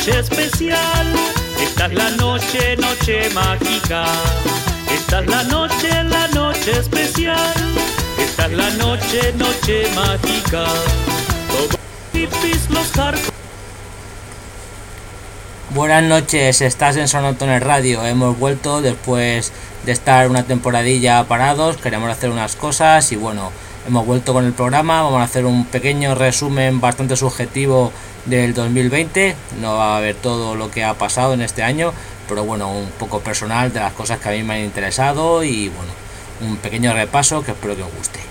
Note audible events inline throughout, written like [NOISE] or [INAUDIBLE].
noche especial. Esta es la noche, noche mágica. Esta es la noche, la noche especial. Esta es la noche, noche mágica. Todos los hardcore. Buenas noches, estás en Sonotones Radio. Hemos vuelto después de estar una temporadilla parados. Queremos hacer unas cosas y bueno, hemos vuelto con el programa. Vamos a hacer un pequeño resumen bastante subjetivo del 2020. No va a ver todo lo que ha pasado en este año, pero bueno, un poco personal de las cosas que a mí me han interesado y bueno, un pequeño repaso que espero que os guste.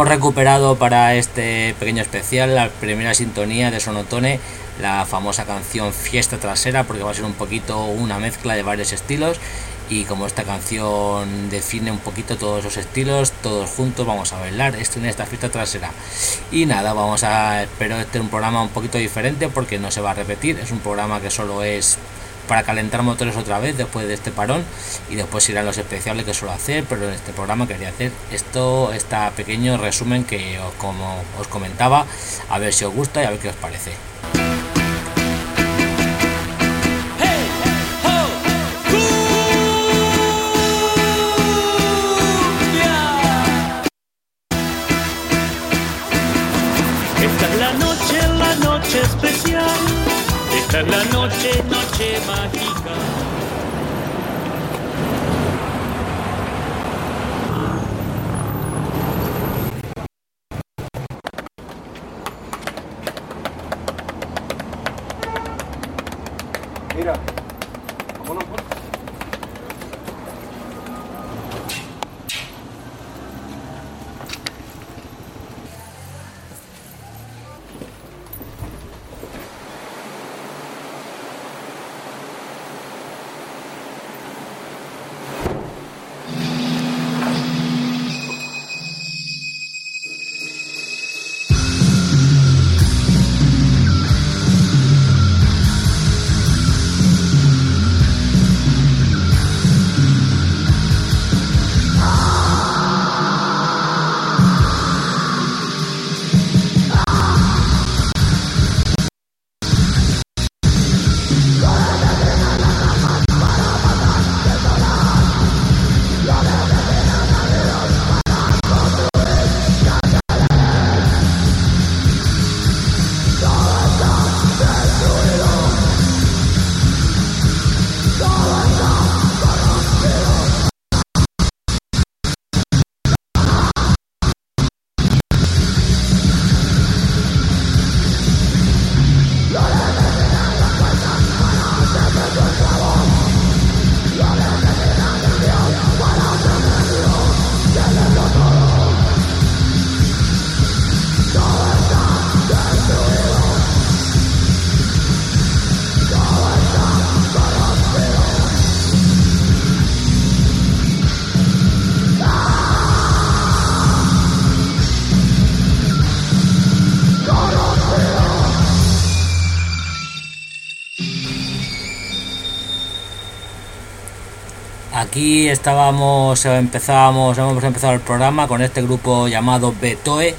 Hemos recuperado para este pequeño especial la primera sintonía de Sonotone, la famosa canción Fiesta Trasera, porque va a ser un poquito una mezcla de varios estilos. Y como esta canción define un poquito todos esos estilos, todos juntos vamos a bailar esto en esta fiesta trasera. Y nada, vamos a. Espero este es un programa un poquito diferente porque no se va a repetir. Es un programa que solo es para calentar motores otra vez después de este parón y después irán los especiales que suelo hacer, pero en este programa quería hacer esto, este pequeño resumen que como os comentaba, a ver si os gusta y a ver qué os parece. Esta es la noche, la noche especial. La noche, noche mágica. Aquí estábamos, empezábamos, hemos empezado el programa con este grupo llamado Betoe,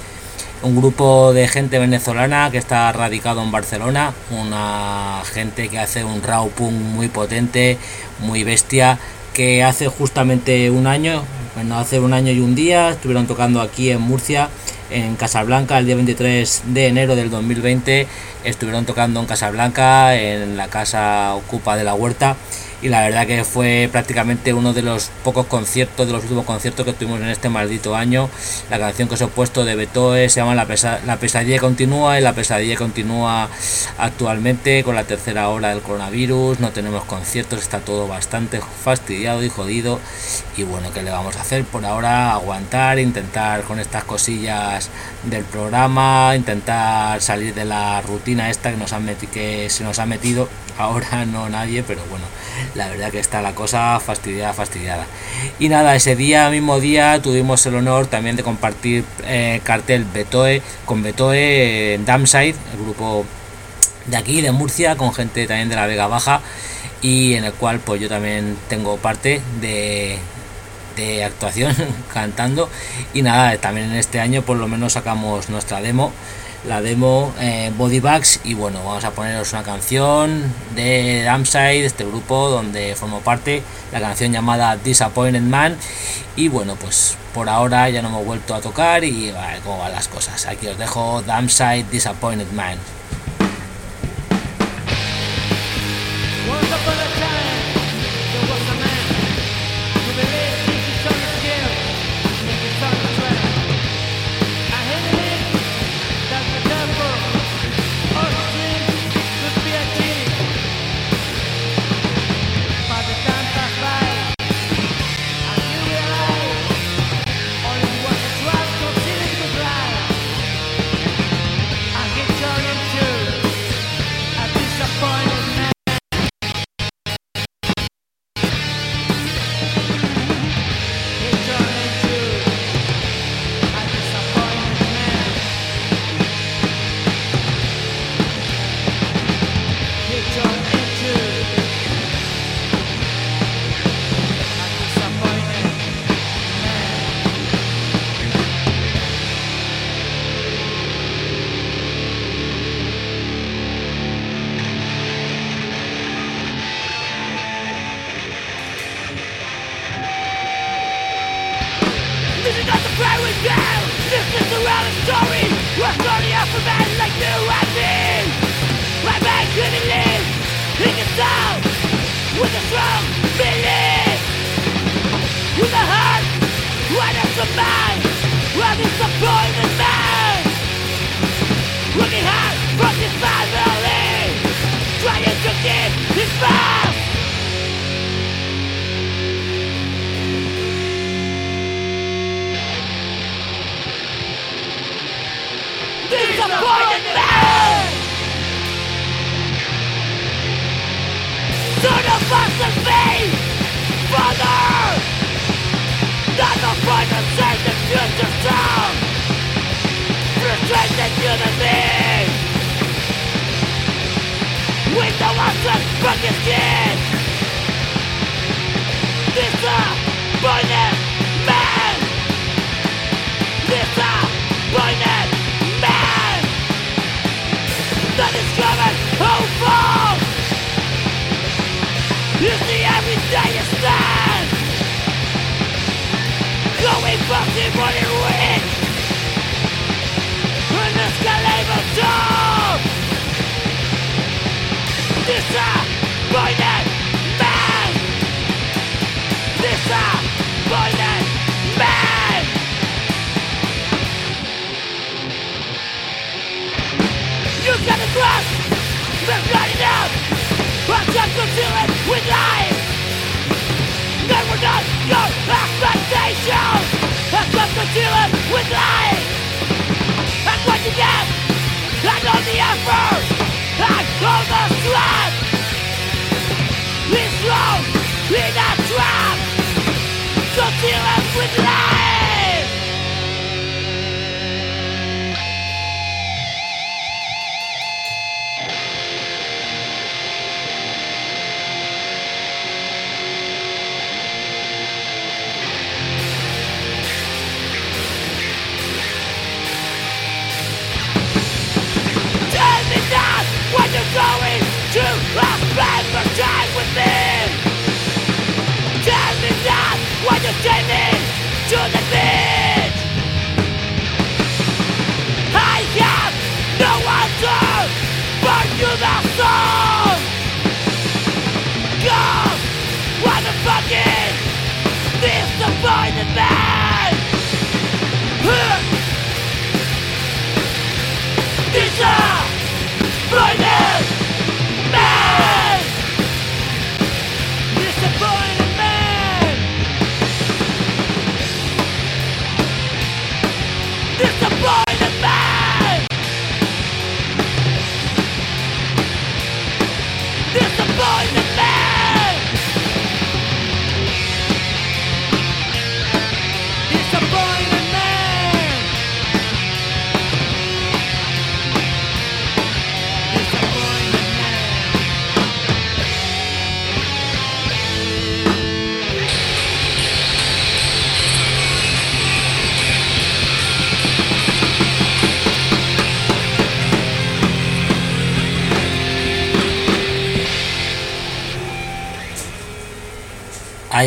un grupo de gente venezolana que está radicado en Barcelona, una gente que hace un raw punk muy potente, muy bestia, que hace justamente un año, bueno, hace un año y un día, estuvieron tocando aquí en Murcia, en Casablanca, el día 23 de enero del 2020, estuvieron tocando en Casablanca, en la casa Ocupa de la Huerta, y la verdad que fue prácticamente uno de los pocos conciertos, de los últimos conciertos que tuvimos en este maldito año. La canción que os he puesto de Betoe se llama La, la pesadilla continúa y la pesadilla continúa actualmente con la tercera hora del coronavirus, no tenemos conciertos, está todo bastante fastidiado y jodido y bueno, ¿qué le vamos a hacer? Por ahora aguantar, intentar con estas cosillas del programa, intentar salir de la rutina esta que nos han que se nos ha metido ahora no nadie, pero bueno, la verdad que está la cosa fastidiada, fastidiada. Y nada, ese día, mismo día, tuvimos el honor también de compartir eh, cartel Betoe con Betoe Damside, el grupo de aquí, de Murcia, con gente también de la Vega Baja, y en el cual pues yo también tengo parte de, de actuación [LAUGHS] cantando y nada también en este año por lo menos sacamos nuestra demo la demo eh, Body Bags y bueno, vamos a poneros una canción de Damside, este grupo donde formo parte, la canción llamada Disappointed Man y bueno, pues por ahora ya no hemos vuelto a tocar y vale, cómo van las cosas. Aquí os dejo Damside Disappointed Man.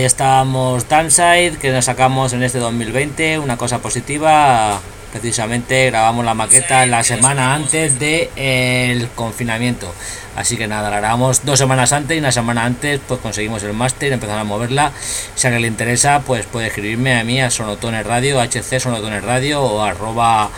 Ahí estábamos Danside, que nos sacamos en este 2020, una cosa positiva. Precisamente grabamos la maqueta la semana antes del el confinamiento. Así que nada, la grabamos dos semanas antes y una semana antes pues conseguimos el máster, empezamos a moverla. Si a alguien le interesa, pues puede escribirme a mí a Sonotone Radio, HC Sonotone Radio o arroba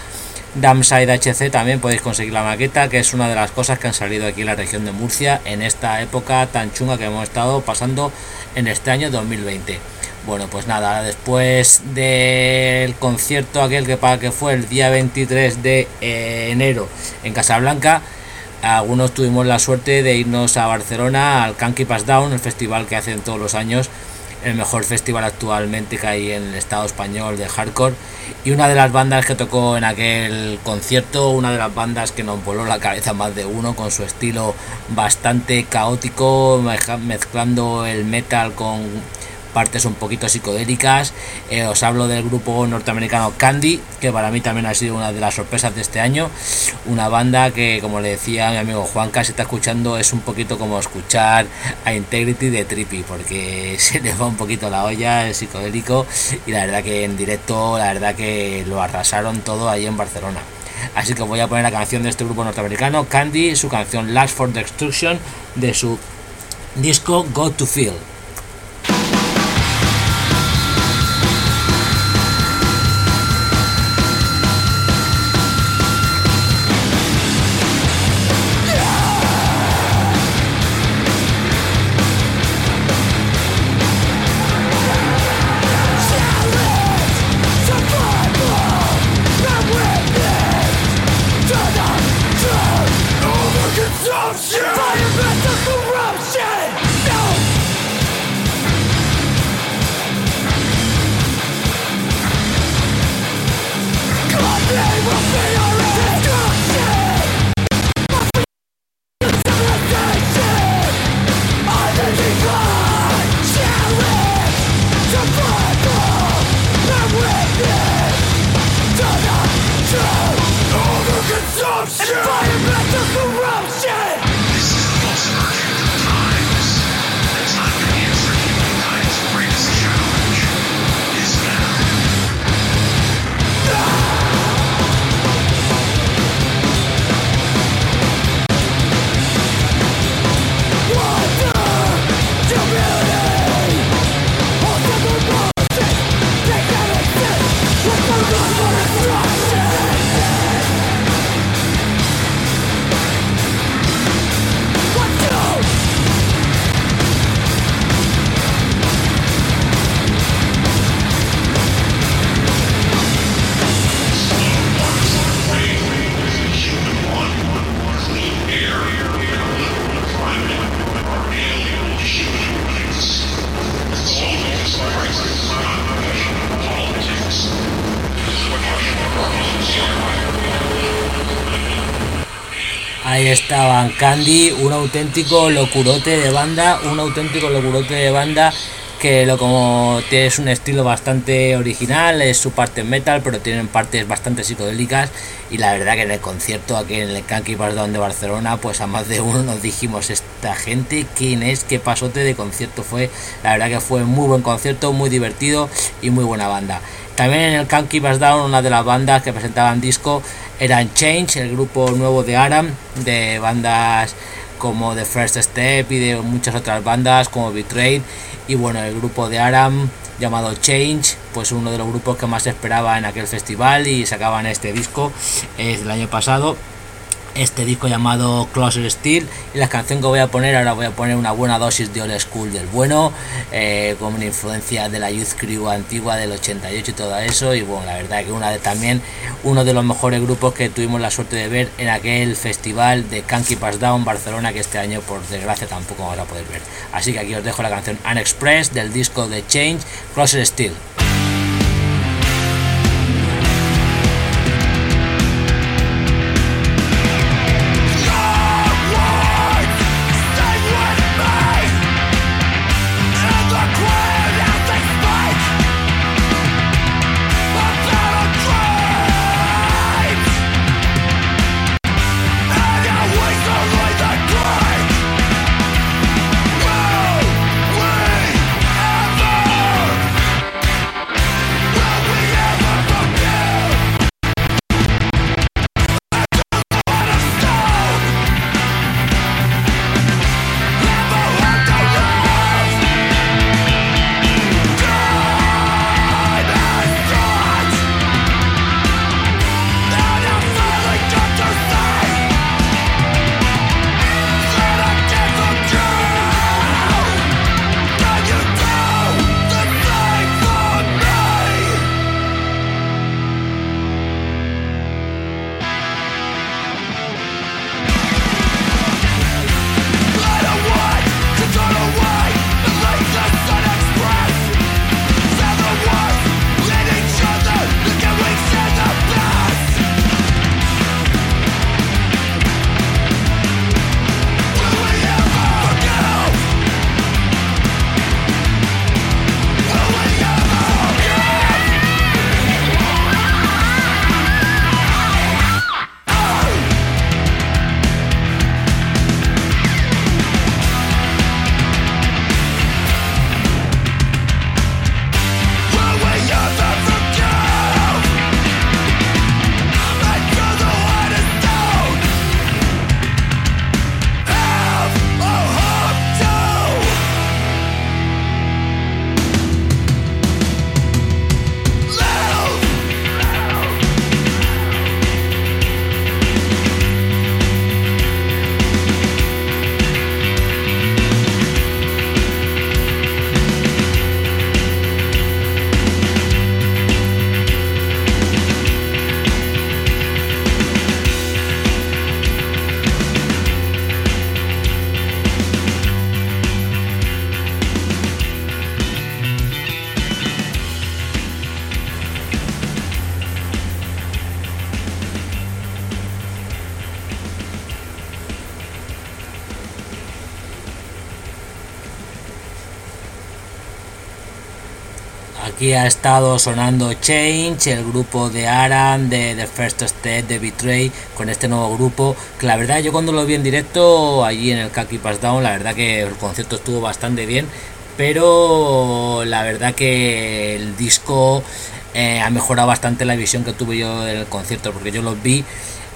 Damside HC también podéis conseguir la maqueta, que es una de las cosas que han salido aquí en la región de Murcia en esta época tan chunga que hemos estado pasando en este año 2020. Bueno, pues nada, después del concierto aquel que, que fue el día 23 de eh, enero en Casablanca, algunos tuvimos la suerte de irnos a Barcelona al Kanky Pass Down, el festival que hacen todos los años el mejor festival actualmente que hay en el estado español de hardcore. Y una de las bandas que tocó en aquel concierto, una de las bandas que nos voló la cabeza más de uno con su estilo bastante caótico, mezclando el metal con partes un poquito psicodélicas. Eh, os hablo del grupo norteamericano Candy, que para mí también ha sido una de las sorpresas de este año. Una banda que, como le decía mi amigo Juan, casi está escuchando, es un poquito como escuchar a Integrity de Trippy, porque [LAUGHS] se le va un poquito la olla, el psicodélico, y la verdad que en directo, la verdad que lo arrasaron todo ahí en Barcelona. Así que voy a poner la canción de este grupo norteamericano, Candy, su canción Last for Destruction, de su disco Go to Feel. Estaban Candy, un auténtico locurote de banda, un auténtico locurote de banda que lo como es un estilo bastante original, es su parte metal, pero tienen partes bastante psicodélicas y la verdad que en el concierto aquí en el Kanky Down de Barcelona, pues a más de uno nos dijimos esta gente, quién es, qué pasote de concierto fue, la verdad que fue muy buen concierto, muy divertido y muy buena banda. También en el Kanky Down, una de las bandas que presentaban disco eran Change, el grupo nuevo de Aram, de bandas como The First Step y de muchas otras bandas como Betrayed. Y bueno el grupo de Aram llamado Change pues uno de los grupos que más esperaba en aquel festival y sacaban este disco es del año pasado este disco llamado Closer Steel y la canción que voy a poner ahora voy a poner una buena dosis de old school del bueno eh, con una influencia de la Youth Crew antigua del 88 y todo eso y bueno la verdad que una de también uno de los mejores grupos que tuvimos la suerte de ver en aquel festival de Kanky Pass Down Barcelona que este año por desgracia tampoco vamos a poder ver. Así que aquí os dejo la canción Unexpressed del disco de Change Closer Steel ha estado sonando Change, el grupo de Aran, de The First Step, de Betray, con este nuevo grupo. Que la verdad, yo cuando lo vi en directo, allí en el Kaki Pass Down, la verdad que el concierto estuvo bastante bien. Pero la verdad que el disco eh, ha mejorado bastante la visión que tuve yo del concierto, porque yo los vi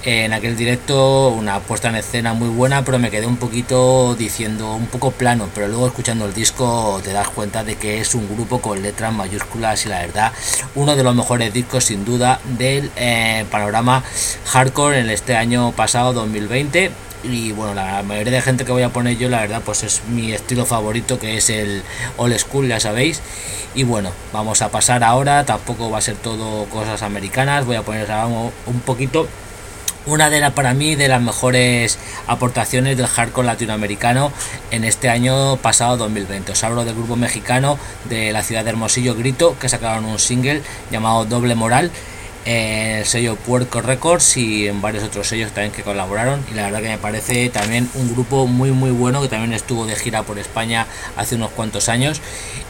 en aquel directo una puesta en escena muy buena, pero me quedé un poquito diciendo un poco plano, pero luego escuchando el disco te das cuenta de que es un grupo con letras mayúsculas y la verdad uno de los mejores discos sin duda del eh, panorama hardcore en este año pasado 2020 y bueno la mayoría de gente que voy a poner yo la verdad pues es mi estilo favorito que es el old school ya sabéis. Y bueno vamos a pasar ahora tampoco va a ser todo cosas americanas voy a poner un poquito una de las para mí de las mejores aportaciones del hardcore latinoamericano en este año pasado 2020. Os hablo del grupo mexicano de la ciudad de Hermosillo Grito que sacaron un single llamado Doble Moral el sello Puerco Records y en varios otros sellos también que colaboraron. Y la verdad que me parece también un grupo muy muy bueno que también estuvo de gira por España hace unos cuantos años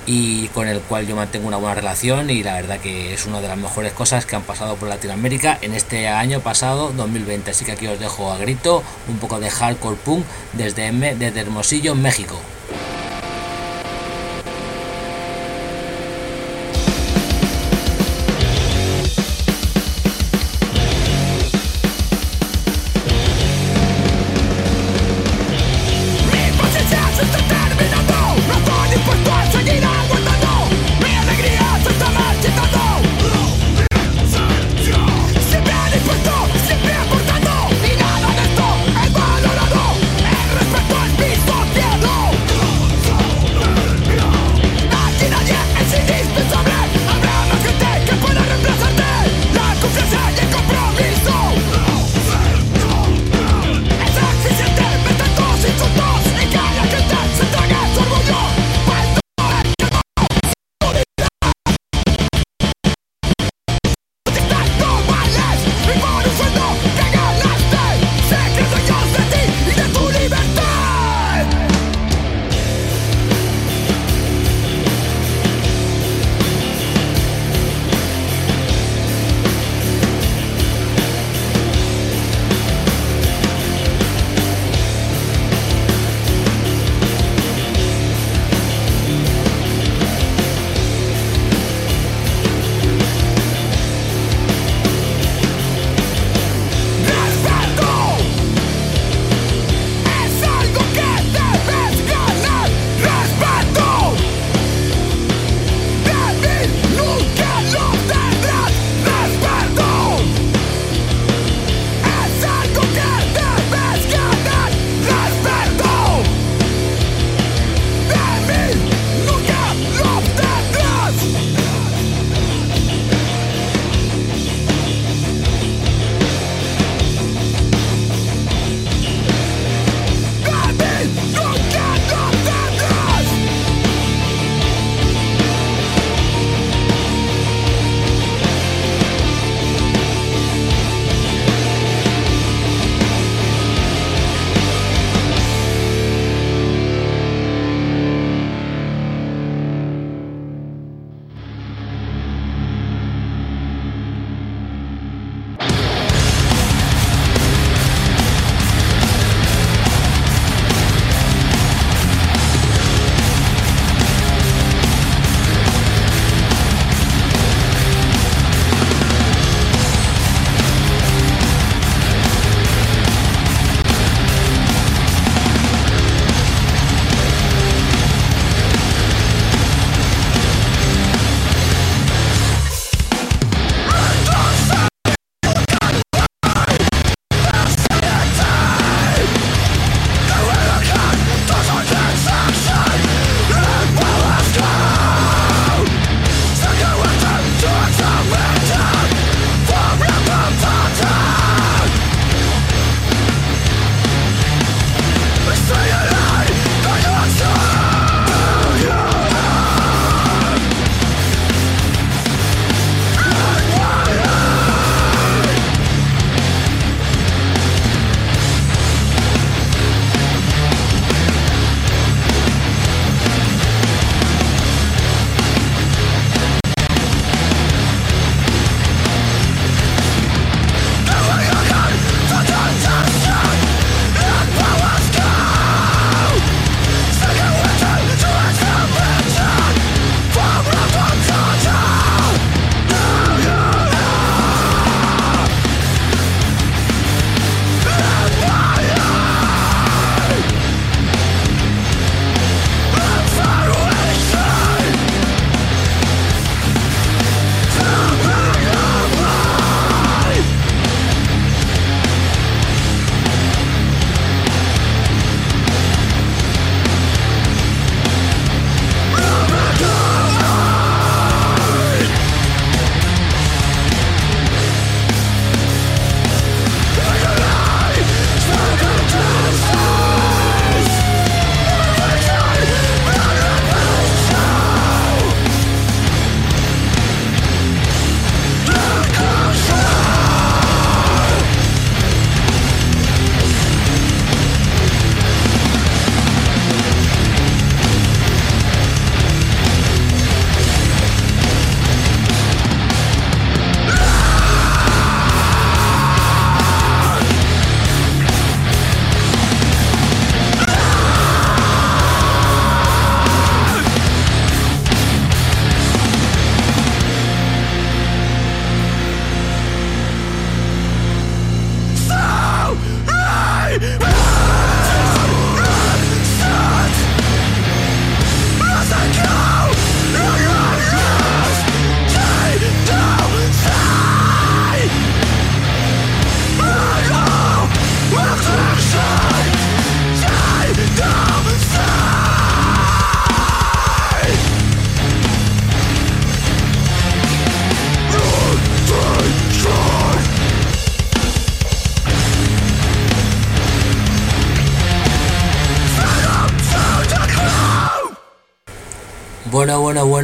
y con el cual yo mantengo una buena relación y la verdad que es una de las mejores cosas que han pasado por Latinoamérica en este año pasado 2020 así que aquí os dejo a grito un poco de hardcore punk desde, desde Hermosillo México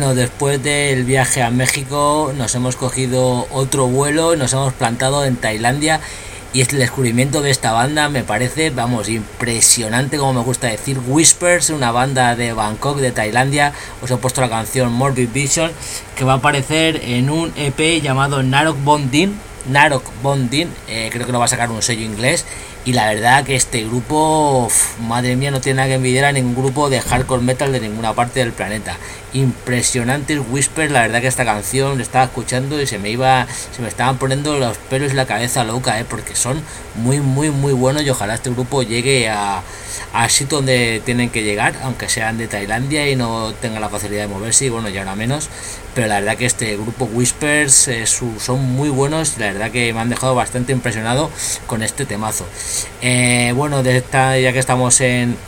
Bueno, después del viaje a México nos hemos cogido otro vuelo y nos hemos plantado en Tailandia y el descubrimiento de esta banda me parece, vamos, impresionante como me gusta decir, Whispers, una banda de Bangkok, de Tailandia, os he puesto la canción Morbid Vision que va a aparecer en un EP llamado Narok Bondin, Narok Bondin, eh, creo que lo va a sacar un sello inglés y la verdad que este grupo, madre mía, no tiene nada que envidiar a ningún grupo de hardcore metal de ninguna parte del planeta. Impresionantes Whisper, la verdad que esta canción la estaba escuchando y se me iba, se me estaban poniendo los pelos y la cabeza loca, ¿eh? porque son muy, muy, muy buenos y ojalá este grupo llegue a, a sitio donde tienen que llegar, aunque sean de Tailandia y no tengan la facilidad de moverse, y bueno, ya ahora menos. Pero la verdad que este grupo Whispers eh, son muy buenos y la verdad que me han dejado bastante impresionado con este temazo. Eh, bueno, de ya que estamos en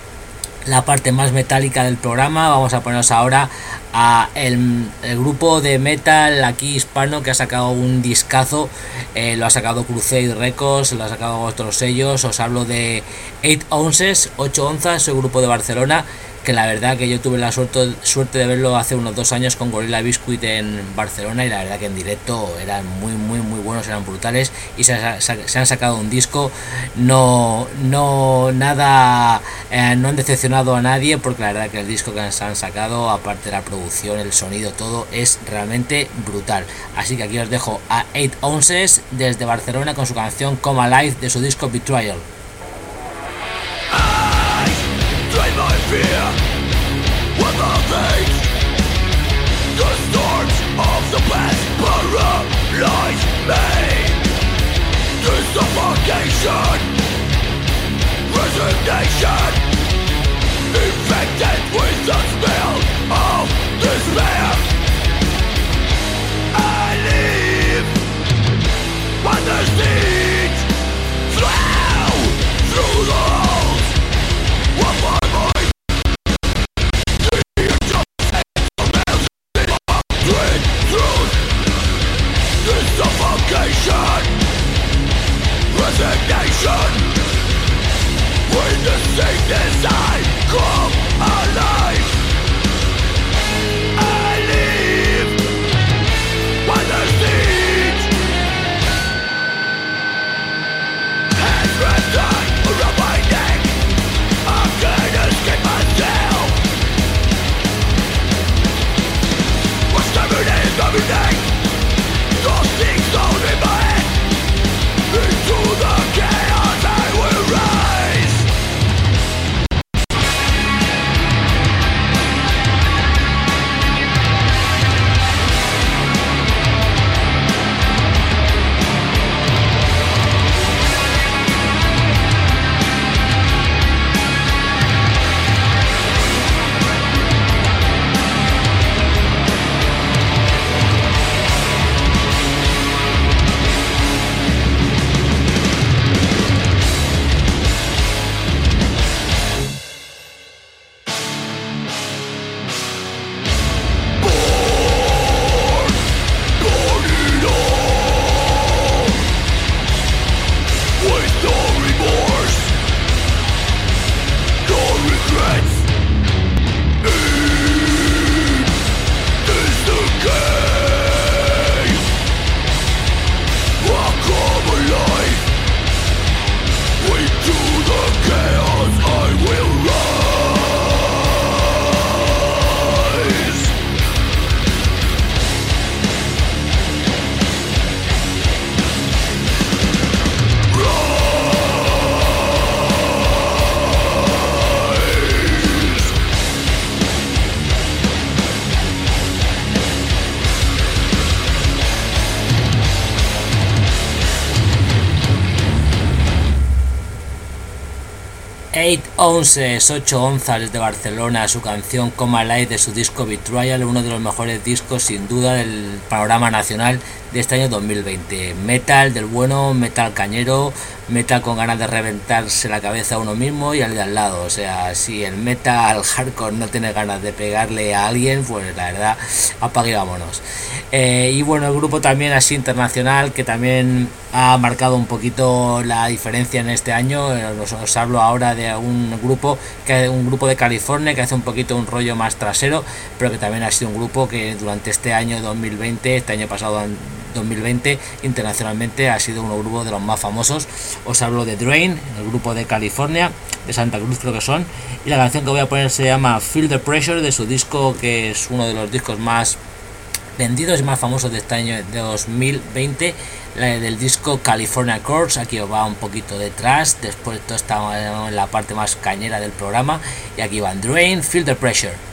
la parte más metálica del programa, vamos a ponernos ahora a el, grupo de metal aquí hispano que ha sacado un discazo, eh, lo ha sacado Crusade Records, lo ha sacado otros sellos, os hablo de 8 Ounces, 8 onzas, el grupo de Barcelona que la verdad que yo tuve la suerte, suerte de verlo hace unos dos años con Gorilla Biscuit en Barcelona y la verdad que en directo eran muy muy muy buenos, eran brutales y se, han sacado un disco, no, no nada, eh, no han decepcionado a nadie porque la verdad que el disco que se han sacado, aparte de la producción, el sonido, todo es realmente brutal. Así que aquí os dejo a 8 Ounces desde Barcelona con su canción Come Alive de su disco Betrayal. Infected with the smell of despair I live the siege through, through the Onces, 8 onzas desde Barcelona, su canción Coma Light de su disco Betrayal, uno de los mejores discos sin duda del panorama nacional de este año 2020. Metal del bueno, metal cañero, metal con ganas de reventarse la cabeza a uno mismo y al de al lado. O sea, si el metal hardcore no tiene ganas de pegarle a alguien, pues la verdad, apague vámonos. Eh, y bueno, el grupo también así internacional que también ha marcado un poquito la diferencia en este año. Eh, os, hablo ahora de un grupo que un grupo de California que hace un poquito un rollo más trasero, pero que también ha sido un grupo que durante este año 2020, este año pasado 2020 internacionalmente ha sido uno grupo de los más famosos. Os hablo de Drain, el grupo de California, de Santa Cruz creo que son, y la canción que voy a poner se llama Feel the Pressure de su disco que es uno de los discos más vendidos y más famosos de este año de 2020 del disco California Chords aquí os va un poquito detrás después todo está en la parte más cañera del programa y aquí van Drain Feel the Pressure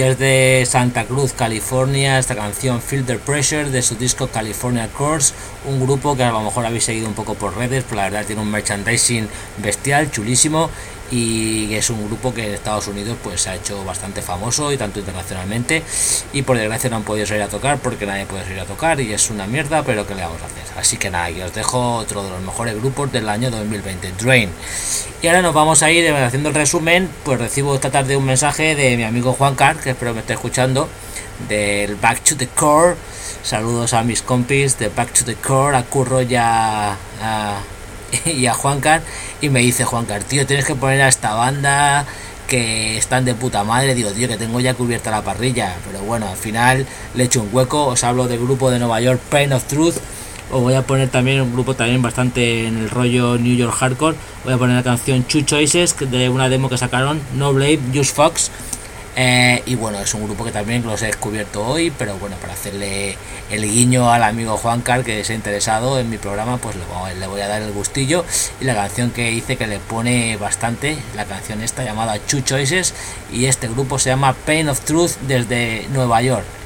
desde Santa Cruz, California, esta canción Filter Pressure de su disco California Course, un grupo que a lo mejor habéis seguido un poco por redes, pero la verdad tiene un merchandising bestial, chulísimo y es un grupo que en Estados Unidos pues se ha hecho bastante famoso y tanto internacionalmente y por desgracia no han podido salir a tocar porque nadie puede salir a tocar y es una mierda pero que le vamos a hacer así que nada y os dejo otro de los mejores grupos del año 2020 Drain. Y ahora nos vamos a ir eh, haciendo el resumen pues recibo esta tarde un mensaje de mi amigo Juan Car que espero me esté escuchando del Back to the Core. Saludos a mis compis de Back to the Core a Curro ya a y a [LAUGHS] Juancar y me dice Juancar, tío, tienes que poner a esta banda que están de puta madre, digo, tío, que tengo ya cubierta la parrilla, pero bueno, al final le echo un hueco, os hablo del grupo de Nueva York, Pain of Truth, os voy a poner también un grupo también bastante en el rollo New York Hardcore, voy a poner la canción Two Choices de una demo que sacaron, No Blade, Just Fox, eh, y bueno, es un grupo que también los he descubierto hoy, pero bueno, para hacerle el guiño al amigo Juan Car que se ha interesado en mi programa, pues le voy a dar el gustillo. Y la canción que hice que le pone bastante, la canción esta llamada Two Choices, y este grupo se llama Pain of Truth desde Nueva York.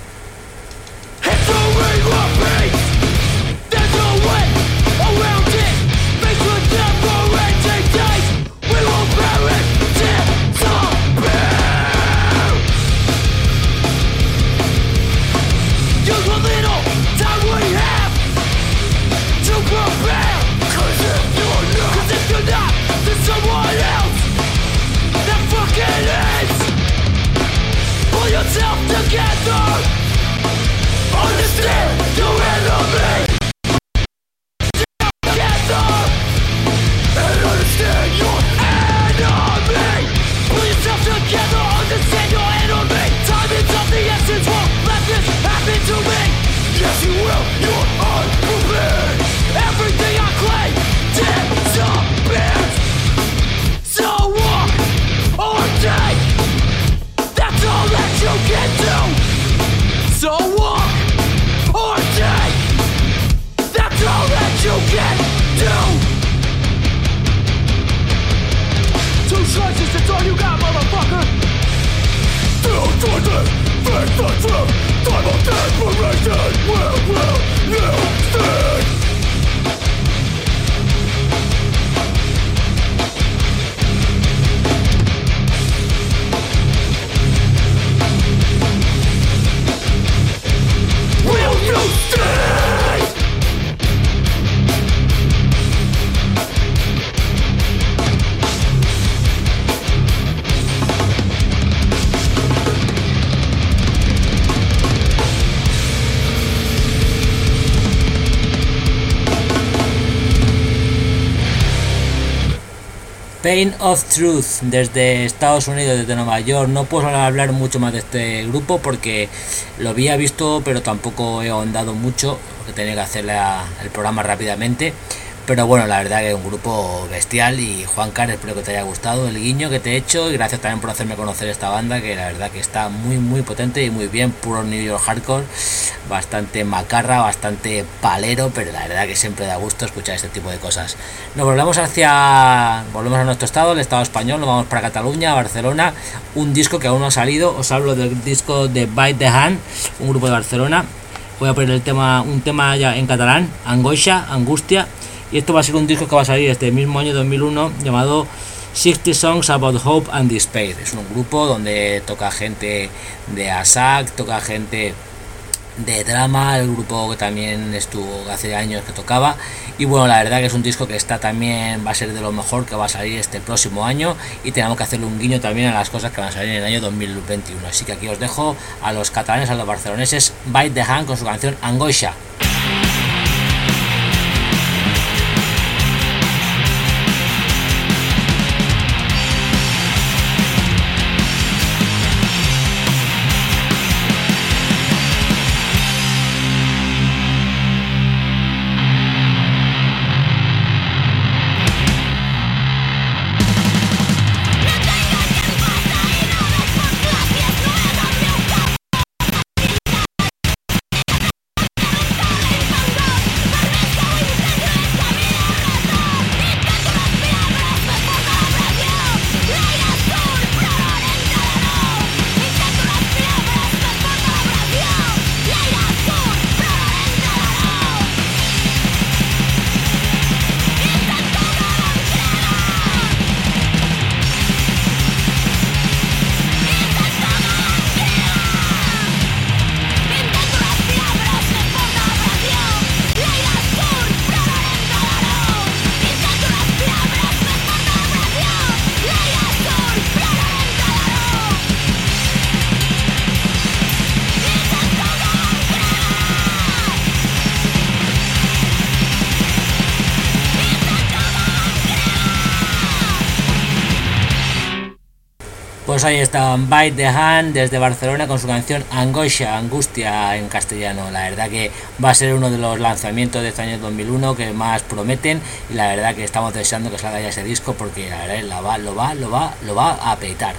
Pain of Truth desde Estados Unidos, desde Nueva York. No puedo hablar mucho más de este grupo porque lo había visto, pero tampoco he ahondado mucho, porque tenía que hacer el programa rápidamente. Pero bueno, la verdad que es un grupo bestial y Juan Car, espero que te haya gustado el guiño que te he hecho y gracias también por hacerme conocer esta banda que la verdad que está muy muy potente y muy bien, puro New York Hardcore, bastante macarra, bastante palero, pero la verdad que siempre da gusto escuchar este tipo de cosas. Nos volvemos hacia, volvemos a nuestro estado, el estado español, nos vamos para Cataluña, Barcelona, un disco que aún no ha salido, os hablo del disco de Bite the Hand, un grupo de Barcelona. Voy a poner el tema, un tema ya en catalán, Angoixa, Angustia y esto va a ser un disco que va a salir este mismo año 2001 llamado 60 Songs About Hope and Despair. Es un grupo donde toca gente de ASAC, toca gente de drama, el grupo que también estuvo hace años que tocaba. Y bueno, la verdad que es un disco que está también, va a ser de lo mejor que va a salir este próximo año. Y tenemos que hacerle un guiño también a las cosas que van a salir en el año 2021. Así que aquí os dejo a los catalanes, a los barceloneses, Bite the Hand con su canción Angoisha. Pues ahí estaban Bite the Hand desde Barcelona con su canción Angosha, Angustia en castellano. La verdad que va a ser uno de los lanzamientos de este año 2001 que más prometen y la verdad que estamos deseando que salga ya ese disco porque la verdad lo va, lo va, lo va, lo va a petar.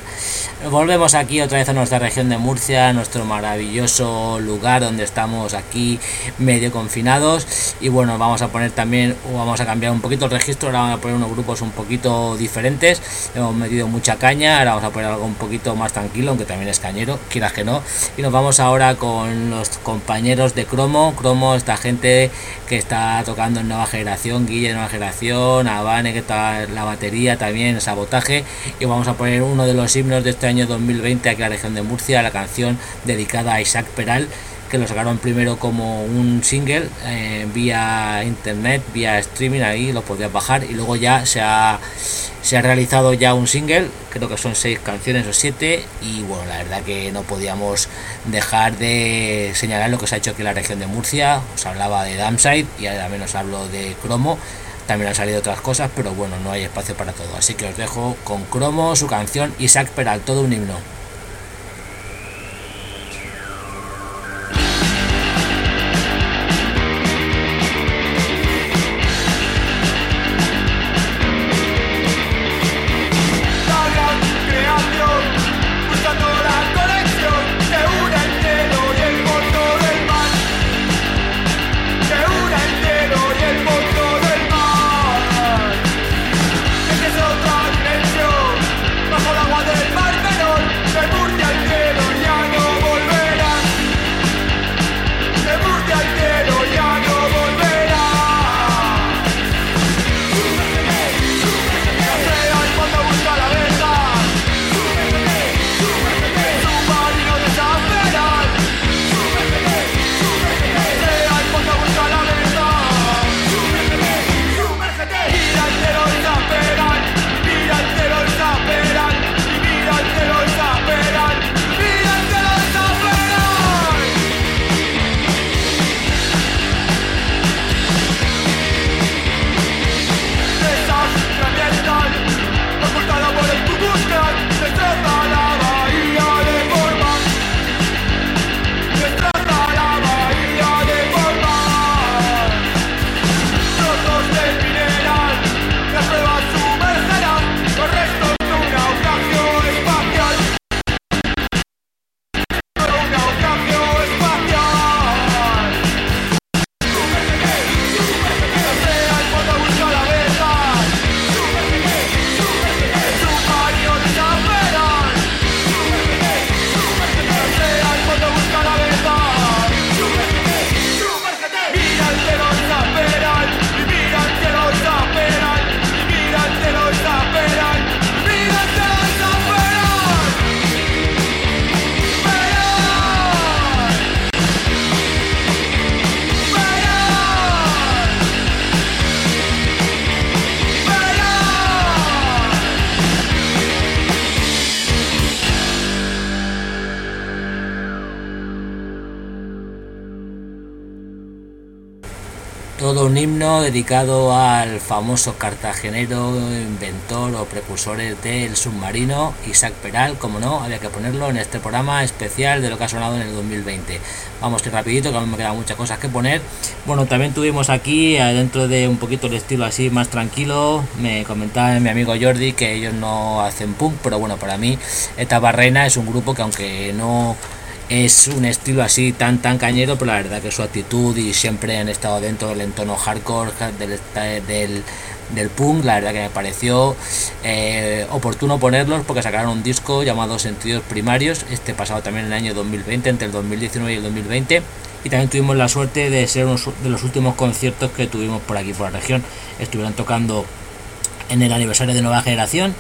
Volvemos aquí otra vez a nuestra región de Murcia, nuestro maravilloso lugar donde estamos aquí medio confinados y bueno, vamos a poner también, vamos a cambiar un poquito el registro, ahora vamos a poner unos grupos un poquito diferentes, hemos metido mucha caña, ahora vamos a poner algo un poquito más tranquilo, aunque también es cañero, quieras que no. Y nos vamos ahora con los compañeros de Cromo. Cromo, esta gente que está tocando en nueva generación, Guille nueva generación, Avane que está la batería también, sabotaje. Y vamos a poner uno de los himnos de este año 2020 aquí en la región de Murcia, la canción dedicada a Isaac Peral que lo sacaron primero como un single eh, vía internet, vía streaming, ahí lo podías bajar y luego ya se ha, se ha realizado ya un single, creo que son seis canciones o siete y bueno, la verdad que no podíamos dejar de señalar lo que se ha hecho aquí en la región de Murcia, os hablaba de Damside y ahora menos hablo de Cromo. También han salido otras cosas, pero bueno, no hay espacio para todo. Así que os dejo con Cromo, su canción Isaac Peral, todo un himno. Dedicado al famoso cartagenero, inventor o precursores del submarino, Isaac Peral, como no, había que ponerlo en este programa especial de lo que ha sonado en el 2020. Vamos que rapidito, que aún me quedan muchas cosas que poner. Bueno, también tuvimos aquí, dentro de un poquito el estilo así más tranquilo, me comentaba mi amigo Jordi que ellos no hacen punk, pero bueno, para mí esta barrena es un grupo que aunque no es un estilo así tan tan cañero, pero la verdad que su actitud y siempre han estado dentro del entorno hardcore del, del, del punk, la verdad que me pareció eh, oportuno ponerlos porque sacaron un disco llamado Sentidos Primarios, este pasado también en el año 2020, entre el 2019 y el 2020, y también tuvimos la suerte de ser uno de los últimos conciertos que tuvimos por aquí, por la región, estuvieron tocando en el aniversario de Nueva Generación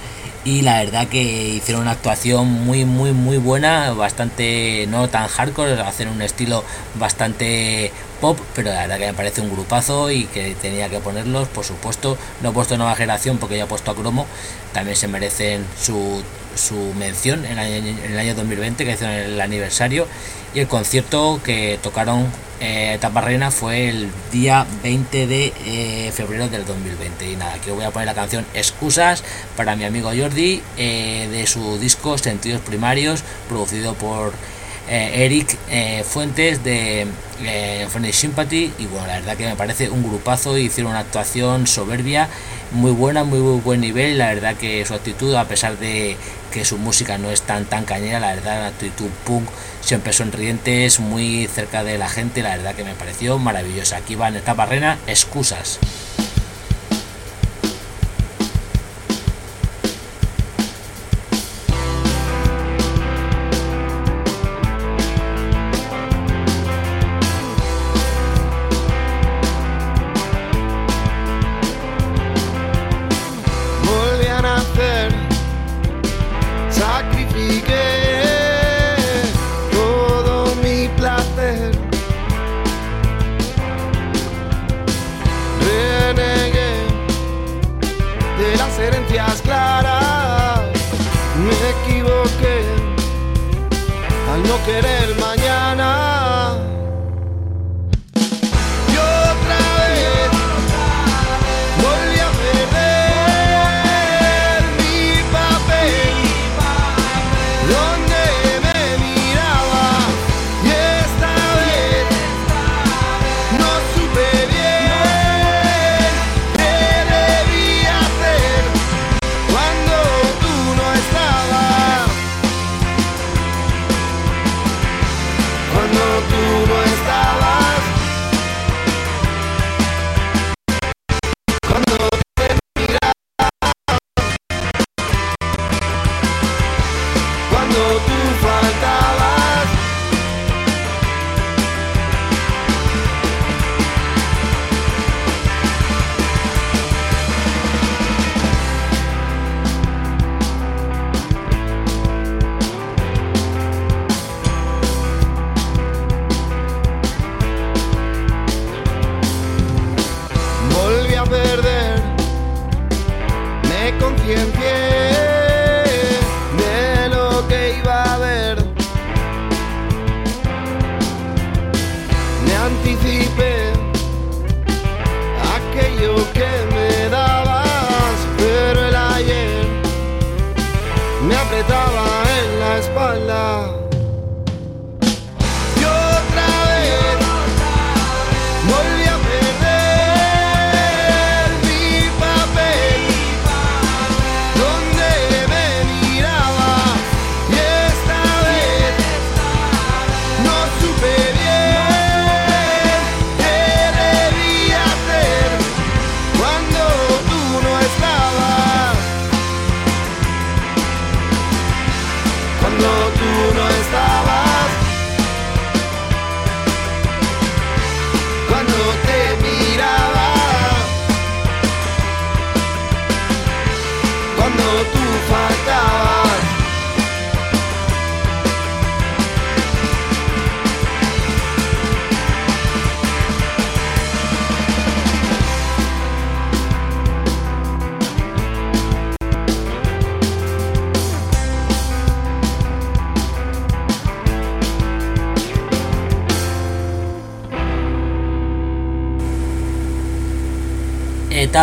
y la verdad que hicieron una actuación muy muy muy buena, bastante no tan hardcore, hacen un estilo bastante pop, pero la verdad que me parece un grupazo y que tenía que ponerlos, por supuesto, no he puesto nueva generación porque ya he puesto a cromo, también se merecen su su mención en, el año 2020, que hicieron el aniversario, y el concierto que tocaron eh, Reina fue el día 20 de eh, febrero del 2020. Y nada, aquí voy a poner la canción Excusas para mi amigo Jordi eh, de su disco Sentidos Primarios, producido por eh, Eric Fuentes de eh, Sympathy y bueno, la verdad que me parece un grupazo, hicieron una actuación soberbia, muy buena, muy, buen nivel, la verdad que su actitud, a pesar de que su música no es tan tan cañera, la verdad la actitud punk siempre sonrientes, muy cerca de la gente, la verdad que me pareció maravillosa. Aquí va en esta barrena, excusas.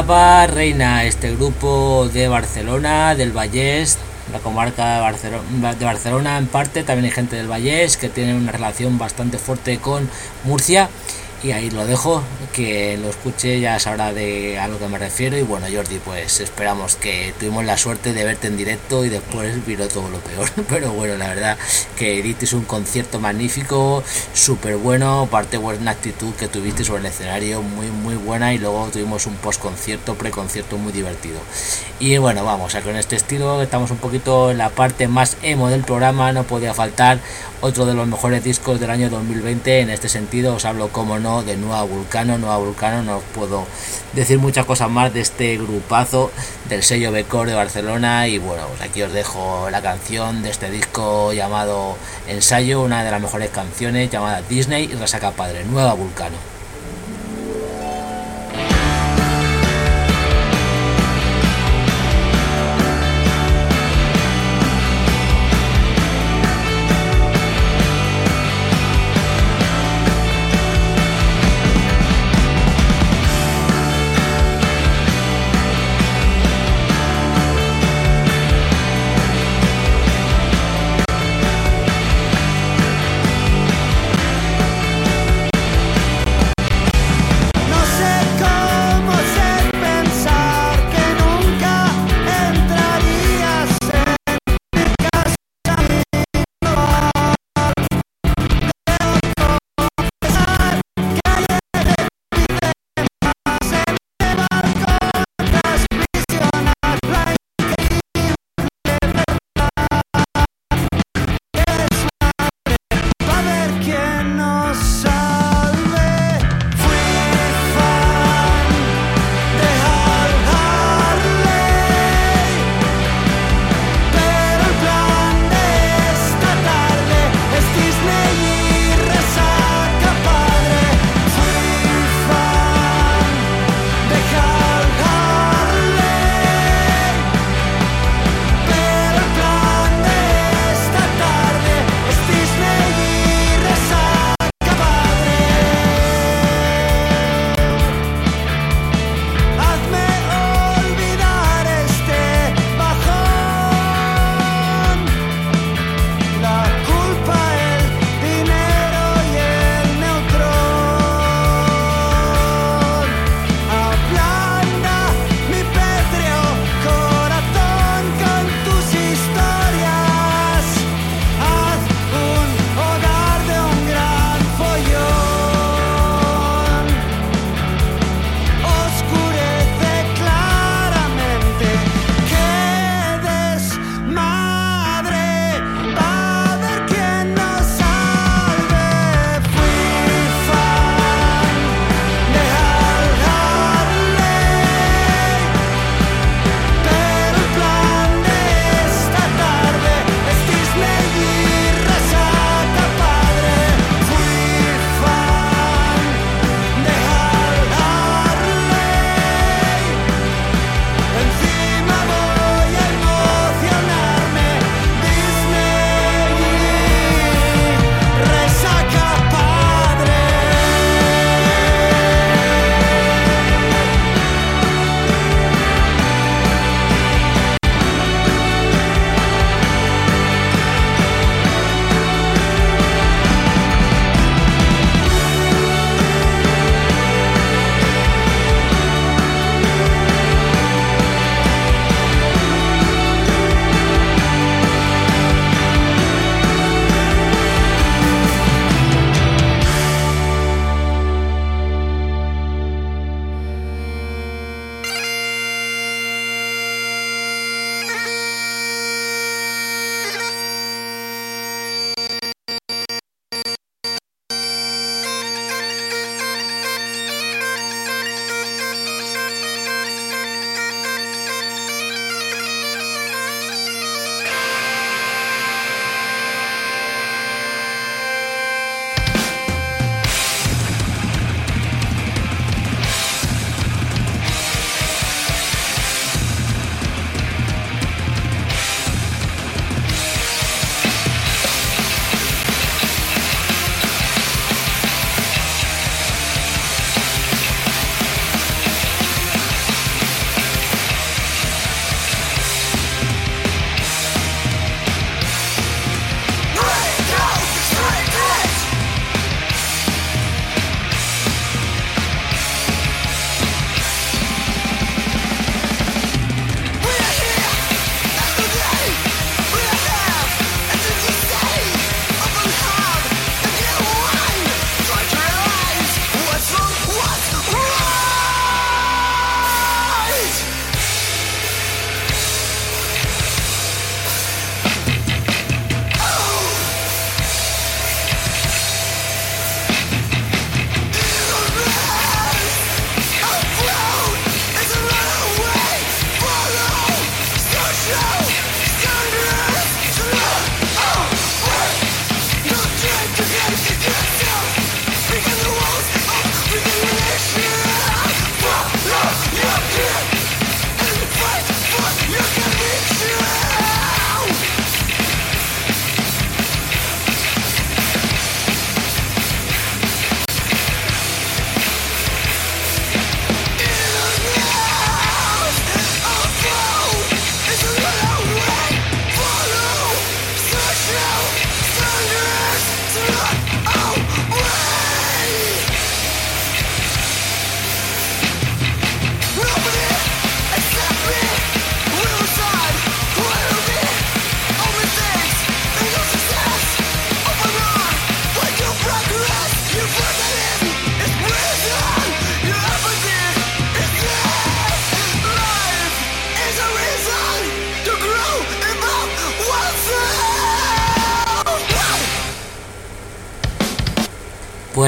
Reina este grupo de Barcelona, del Vallés, la comarca de Barcelona, de Barcelona en parte, también hay gente del Vallés que tiene una relación bastante fuerte con Murcia y ahí lo dejo, que lo escuche ya sabrá de a lo que me refiero. Y bueno Jordi pues esperamos que tuvimos la suerte de verte en directo y después vino todo lo peor, [LAUGHS] pero bueno la verdad que diste un concierto magnífico, súper bueno, aparte buena actitud que tuviste sobre el escenario, muy muy buena y luego tuvimos un post concierto, pre concierto muy divertido. Y bueno vamos, a con este estilo estamos un poquito en la parte más emo del programa, no podía faltar otro de los mejores discos del año 2020 en este sentido os hablo como no de Nueva Vulcano. Nueva Vulcano, no puedo decir muchas cosas más de este grupazo del sello Becor de Barcelona. Y bueno, pues aquí os dejo la canción de este disco llamado Ensayo, una de las mejores canciones llamada Disney y Resaca Padre, Nueva Vulcano.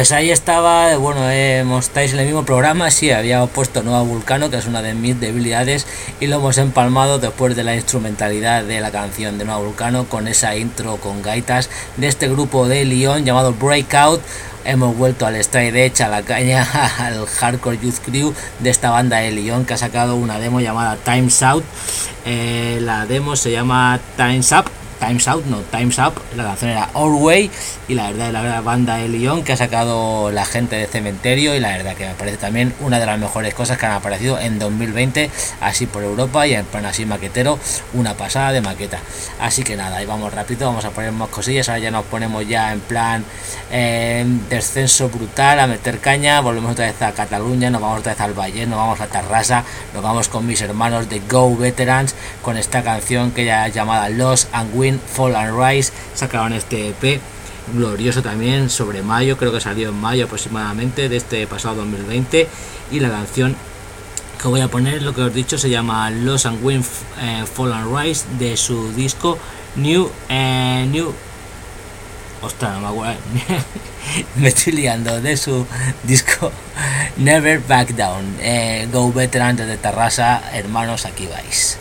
Pues ahí estaba, bueno, estáis en el mismo programa, sí, habíamos puesto Nueva Vulcano, que es una de mis debilidades, y lo hemos empalmado después de la instrumentalidad de la canción de Nueva Vulcano con esa intro con gaitas de este grupo de Lyon llamado Breakout. Hemos vuelto al Stride Edge, a la caña, [LAUGHS] al Hardcore Youth Crew de esta banda de Lyon que ha sacado una demo llamada Times Out. Eh, la demo se llama Times Up Times Out, no, Times Up, la canción era Our Way y la verdad la banda de Lyon que ha sacado la gente de Cementerio y la verdad que me parece también una de las mejores cosas que han aparecido en 2020 así por Europa y en plan así maquetero, una pasada de maqueta. Así que nada, ahí vamos rápido, vamos a poner más cosillas, ahora ya nos ponemos ya en plan eh, descenso brutal a meter caña, volvemos otra vez a Cataluña, nos vamos otra vez al Valle, nos vamos a Tarrasa, nos vamos con mis hermanos de Go Veterans con esta canción que ya es llamada Los and Win Fall and Rise, sacaron este EP glorioso también sobre mayo, creo que salió en mayo aproximadamente de este pasado 2020 y la canción que voy a poner, lo que os he dicho, se llama Los and Win eh, Fall and Rise de su disco New eh, New Ostras, no me acuerdo. [LAUGHS] me estoy liando de su disco Never Back Down. Eh, Go Veterans de Terrassa, hermanos, aquí vais.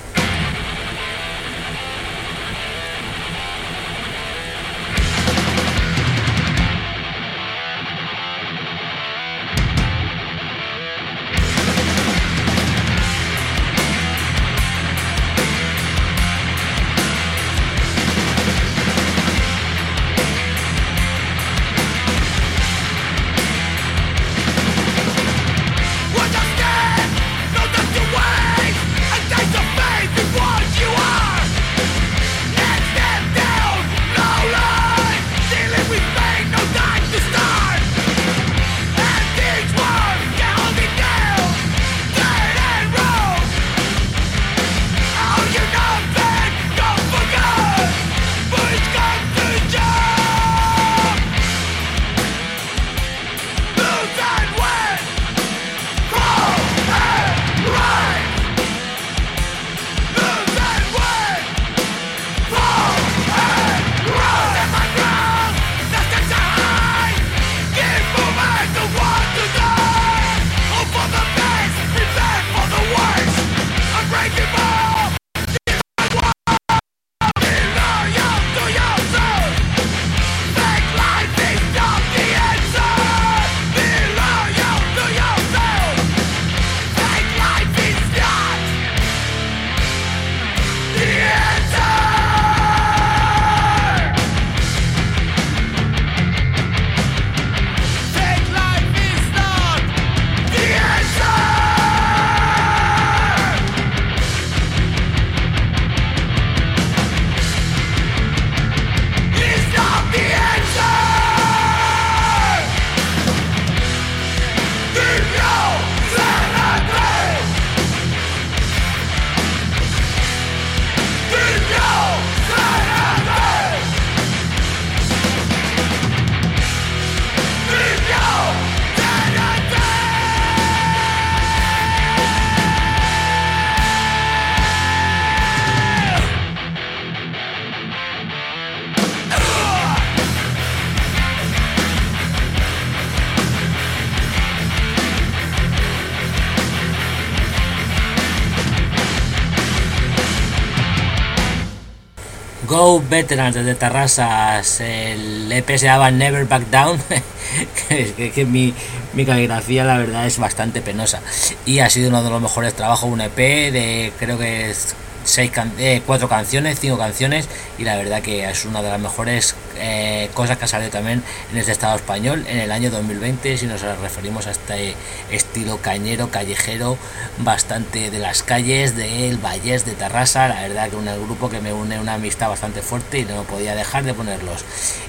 Veterans desde Tarrasas, el EP se llama Never Back Down, [LAUGHS] que, que, mi, mi, caligrafía la verdad es bastante penosa. Y ha sido uno de los mejores trabajos, un EP de creo que es seis eh, cuatro canciones, cinco canciones y la verdad que es una de las mejores eh, cosas que ha salido también en este estado español en el año 2020 si nos referimos a este estilo cañero, callejero, bastante de las calles, del Vallés, de Tarrasa, la verdad que un grupo que me une una amistad bastante fuerte y no podía dejar de ponerlos.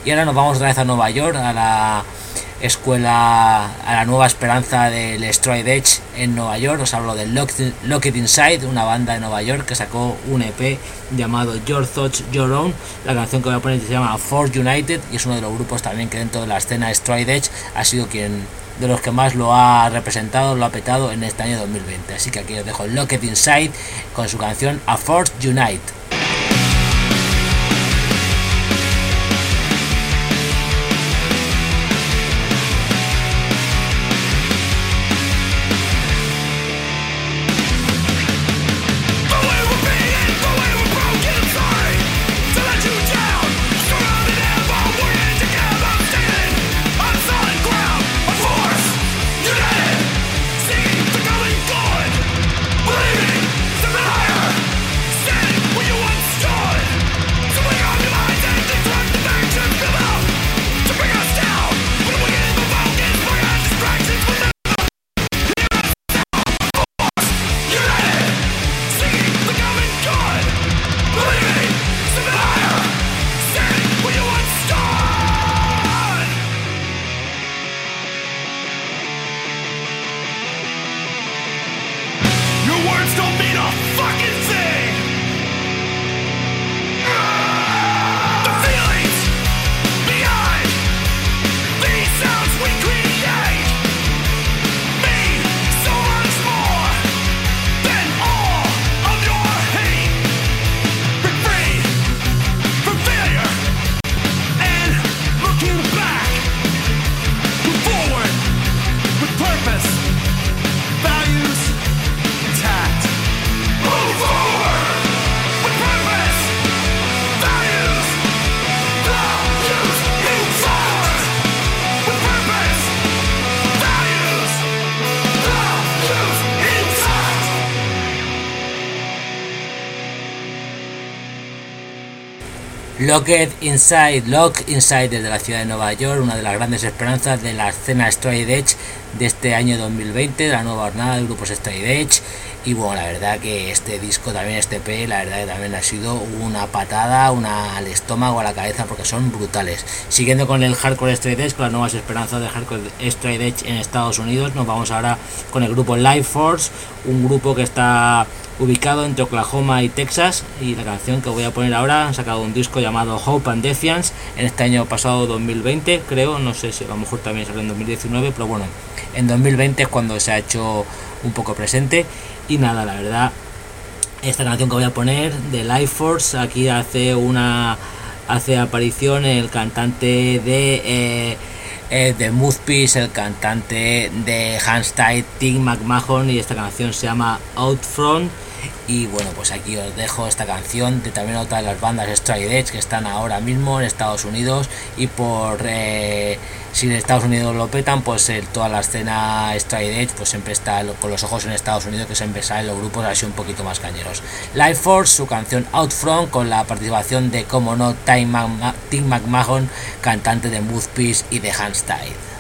Y ahora nos vamos otra vez a Nueva York, a la escuela, a la nueva esperanza del Stride Edge en Nueva York. Os hablo de Lock It Inside, una banda de Nueva York que sacó un EP llamado Your Thoughts, Your Own. La canción que voy a poner se llama Force United y es uno de los grupos también que dentro de la escena Stride Edge ha sido quien de los que más lo ha representado, lo ha petado en este año 2020. Así que aquí os dejo Lock It Inside con su canción A Force Unite. Locked Inside, Lock Inside desde la ciudad de Nueva York, una de las grandes esperanzas de la escena Stride Edge de este año 2020, de la nueva jornada de grupos Stride Edge. Y bueno, la verdad que este disco, también este P, la verdad que también ha sido una patada, una al estómago, a la cabeza, porque son brutales. Siguiendo con el Hardcore Stride Edge, con las nuevas esperanzas de Hardcore Stride Edge en Estados Unidos, nos vamos ahora con el grupo Life Force, un grupo que está ubicado entre Oklahoma y Texas y la canción que voy a poner ahora han sacado un disco llamado Hope and Defiance en este año pasado 2020 creo, no sé si a lo mejor también salió en 2019 pero bueno, en 2020 es cuando se ha hecho un poco presente. Y nada, la verdad esta canción que voy a poner de Life Force aquí hace una hace aparición el cantante de eh, eh, de Moodpiece, el cantante de Handstyle, Tim McMahon, y esta canción se llama Outfront. Y bueno, pues aquí os dejo esta canción de también otra de las bandas Stride Edge que están ahora mismo en Estados Unidos y por eh, si en Estados Unidos lo petan, pues toda la escena Stride Edge pues siempre está con los ojos en Estados Unidos que siempre salen los grupos así un poquito más cañeros. Life Force, su canción Outfront con la participación de como no Tim McMahon, cantante de Moodpiece y de Handstyle.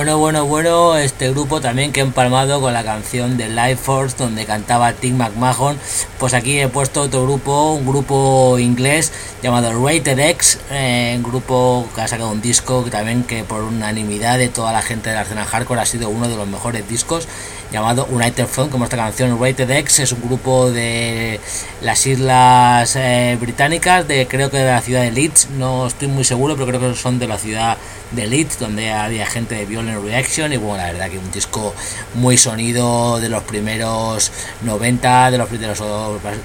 Bueno, bueno, bueno, este grupo también que he empalmado con la canción de Life Force donde cantaba Tim McMahon. Pues aquí he puesto otro grupo, un grupo inglés llamado Rated X, eh, un grupo que ha sacado un disco que también que por unanimidad de toda la gente de la escena hardcore ha sido uno de los mejores discos llamado United Front, como esta canción Rated X, es un grupo de las islas eh, británicas, de creo que de la ciudad de Leeds, no estoy muy seguro, pero creo que son de la ciudad de Leeds, donde había gente de Violent Reaction, y bueno, la verdad que un disco muy sonido de los primeros 90, de los, primeros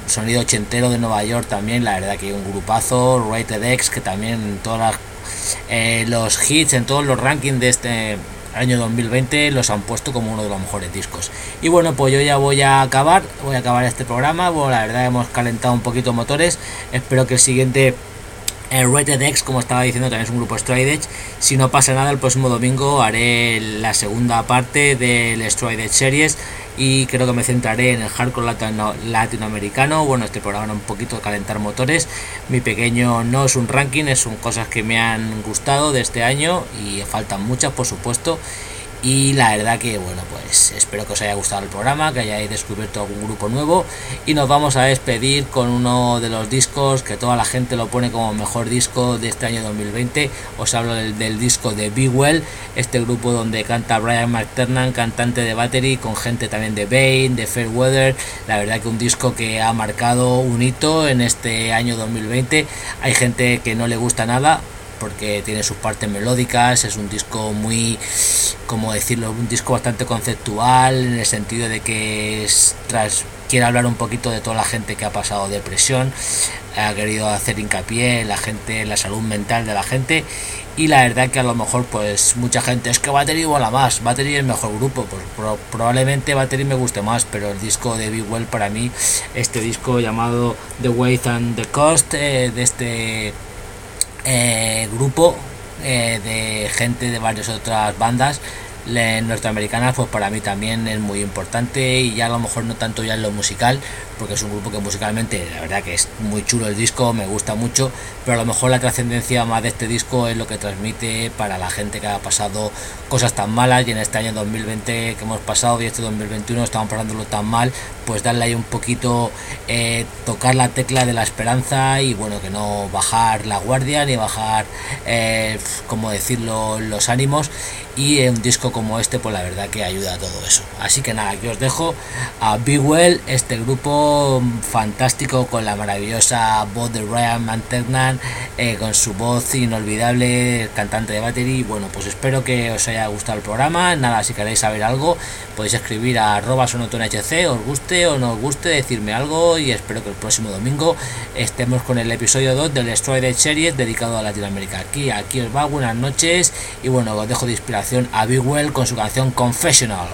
sonido ochentero de Nueva York también, la verdad que un grupazo, Rated X, que también todas eh, los hits, en todos los rankings de este año 2020 los han puesto como uno de los mejores discos. Y bueno, pues yo ya voy a acabar, voy a acabar este programa. Bueno, la verdad hemos calentado un poquito motores. Espero que el siguiente el Rated X, como estaba diciendo, también es un grupo Stride Edge. Si no pasa nada, el próximo domingo haré la segunda parte del Stride Edge Series y creo que me centraré en el hardcore latinoamericano. Bueno, este programa un poquito calentar motores. Mi pequeño no es un ranking, son cosas que me han gustado de este año y faltan muchas, por supuesto. Y la verdad que, bueno, pues espero que os haya gustado el programa, que hayáis descubierto algún grupo nuevo. Y nos vamos a despedir con uno de los discos que toda la gente lo pone como mejor disco de este año 2020. Os hablo del, disco de Be Well, este grupo donde canta Brian McTernan, cantante de Battery, con gente también de Bane, de Fairweather. La verdad que un disco que ha marcado un hito en este año 2020. Hay gente que no le gusta nada, porque tiene sus partes melódicas, es un disco muy, como decirlo, un disco bastante conceptual en el sentido de que es, tras, quiere hablar un poquito de toda la gente que ha pasado depresión, ha querido hacer hincapié en la gente, en la salud mental de la gente y la verdad que a lo mejor pues mucha gente es que Battery mola más, Battery es el mejor grupo, pues probablemente Battery me guste más, pero el disco de Big Well para mí, este disco llamado The Weight and the Cost eh, de este eh, grupo eh, de gente de varias otras bandas norteamericanas pues para mí también es muy importante y ya a lo mejor no tanto ya en lo musical porque es un grupo que musicalmente la verdad que es muy chulo el disco, me gusta mucho, pero a lo mejor la trascendencia más de este disco es lo que transmite para la gente que ha pasado cosas tan malas y en este año 2020 que hemos pasado y este 2021 estamos pasándolo tan mal, pues darle ahí un poquito, eh, tocar la tecla de la esperanza y bueno, que no bajar la guardia ni bajar, eh, como decirlo, los ánimos y un disco como este pues la verdad que ayuda a todo eso. Así que nada, aquí os dejo a Be Well, este grupo fantástico con la maravillosa voz de Ryan Mantegnan, eh, con su voz inolvidable, cantante de battery. Bueno, pues espero que os haya gustado el programa. Nada, si queréis saber algo, podéis escribir a arroba sonotonhc, os guste o no os guste, decirme algo y espero que el próximo domingo estemos con el episodio 2 del Destroy the Series dedicado a Latinoamérica. Aquí, aquí os va, buenas noches y bueno, os dejo de inspiración a Big Well con su canción Confessional.